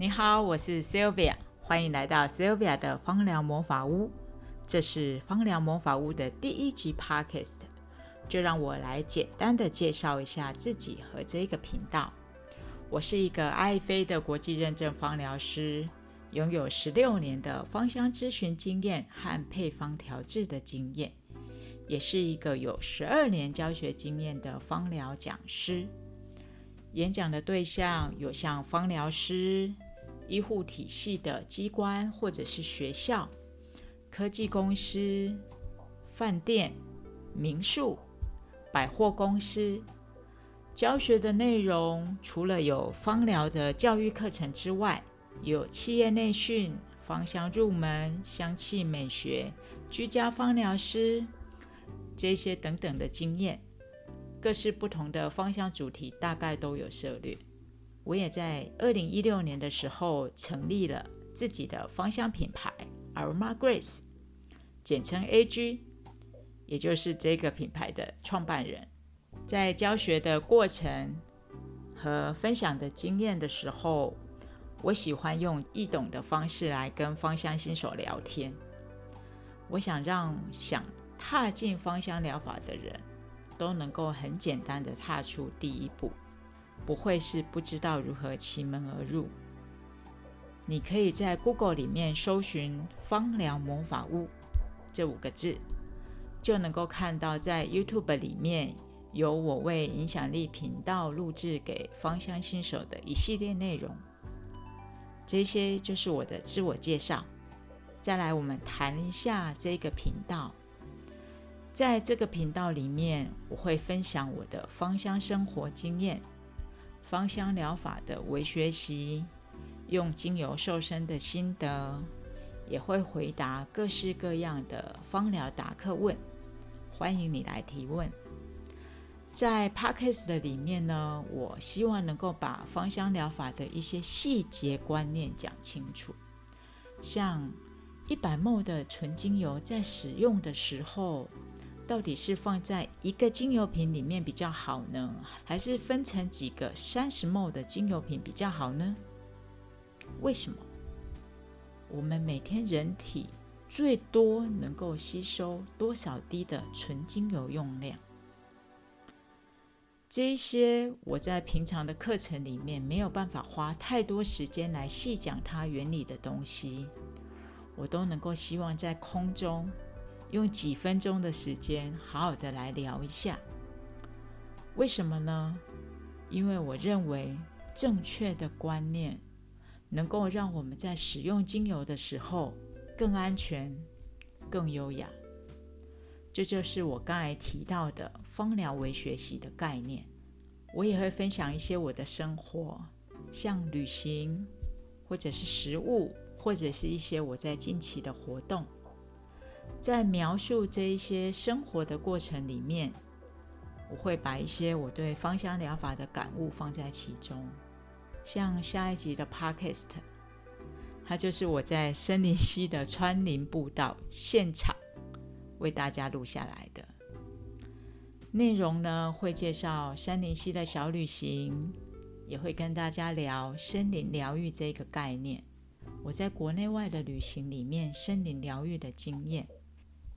你好，我是 Sylvia，欢迎来到 Sylvia 的芳疗魔法屋。这是芳疗魔法屋的第一集 Podcast，就让我来简单的介绍一下自己和这个频道。我是一个爱妃的国际认证芳疗师，拥有十六年的芳香咨询经验和配方调制的经验，也是一个有十二年教学经验的芳疗讲师。演讲的对象有像芳疗师、医护体系的机关或者是学校。科技公司、饭店、民宿、百货公司教学的内容，除了有芳疗的教育课程之外，有企业内训、芳香入门、香气美学、居家芳疗师这些等等的经验，各式不同的芳香主题大概都有涉猎。我也在二零一六年的时候成立了自己的芳香品牌 Aroma Grace。简称 A.G，也就是这个品牌的创办人，在教学的过程和分享的经验的时候，我喜欢用易懂的方式来跟芳香新手聊天。我想让想踏进芳香疗法的人都能够很简单的踏出第一步，不会是不知道如何奇门而入。你可以在 Google 里面搜寻“芳疗魔法屋”。这五个字就能够看到，在 YouTube 里面有我为影响力频道录制给芳香新手的一系列内容。这些就是我的自我介绍。再来，我们谈一下这个频道。在这个频道里面，我会分享我的芳香生活经验、芳香疗法的微学习、用精油瘦身的心得。也会回答各式各样的芳疗答客问，欢迎你来提问。在 Podcast 的里面呢，我希望能够把芳香疗法的一些细节观念讲清楚。像一百 ml 的纯精油在使用的时候，到底是放在一个精油瓶里面比较好呢，还是分成几个三十 ml 的精油瓶比较好呢？为什么？我们每天人体最多能够吸收多少滴的纯精油用量？这一些我在平常的课程里面没有办法花太多时间来细讲它原理的东西，我都能够希望在空中用几分钟的时间好好的来聊一下。为什么呢？因为我认为正确的观念。能够让我们在使用精油的时候更安全、更优雅。这就是我刚才提到的芳疗为学习的概念。我也会分享一些我的生活，像旅行，或者是食物，或者是一些我在近期的活动。在描述这一些生活的过程里面，我会把一些我对芳香疗法的感悟放在其中。像下一集的 Podcast，它就是我在森林溪的穿林步道现场为大家录下来的内容呢，会介绍森林溪的小旅行，也会跟大家聊森林疗愈这个概念。我在国内外的旅行里面，森林疗愈的经验，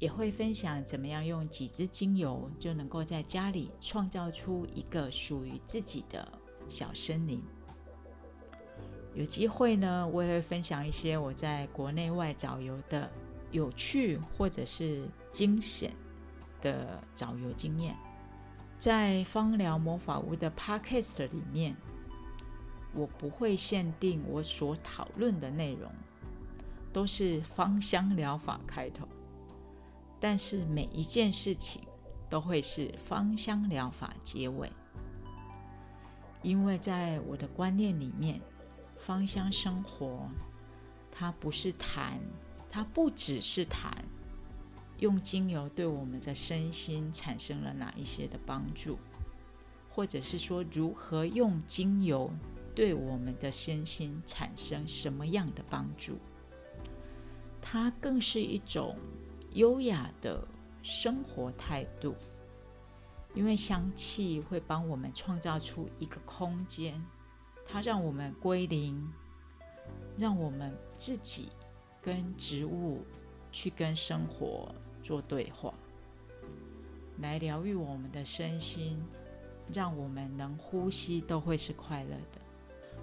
也会分享怎么样用几支精油就能够在家里创造出一个属于自己的小森林。有机会呢，我也会分享一些我在国内外找游的有趣或者是惊险的找游经验。在芳疗魔法屋的 Podcast 里面，我不会限定我所讨论的内容都是芳香疗法开头，但是每一件事情都会是芳香疗法结尾，因为在我的观念里面。芳香生活，它不是谈，它不只是谈用精油对我们的身心产生了哪一些的帮助，或者是说如何用精油对我们的身心产生什么样的帮助。它更是一种优雅的生活态度，因为香气会帮我们创造出一个空间。它让我们归零，让我们自己跟植物去跟生活做对话，来疗愈我们的身心，让我们能呼吸都会是快乐的。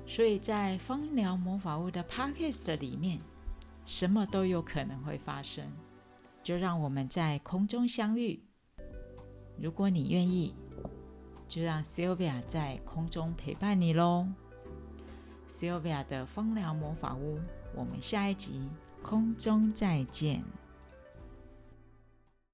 所以在芳疗魔法屋的 Podcast 里面，什么都有可能会发生。就让我们在空中相遇。如果你愿意，就让 Sylvia 在空中陪伴你喽。Sylvia 的风疗魔法屋，我们下一集空中再见。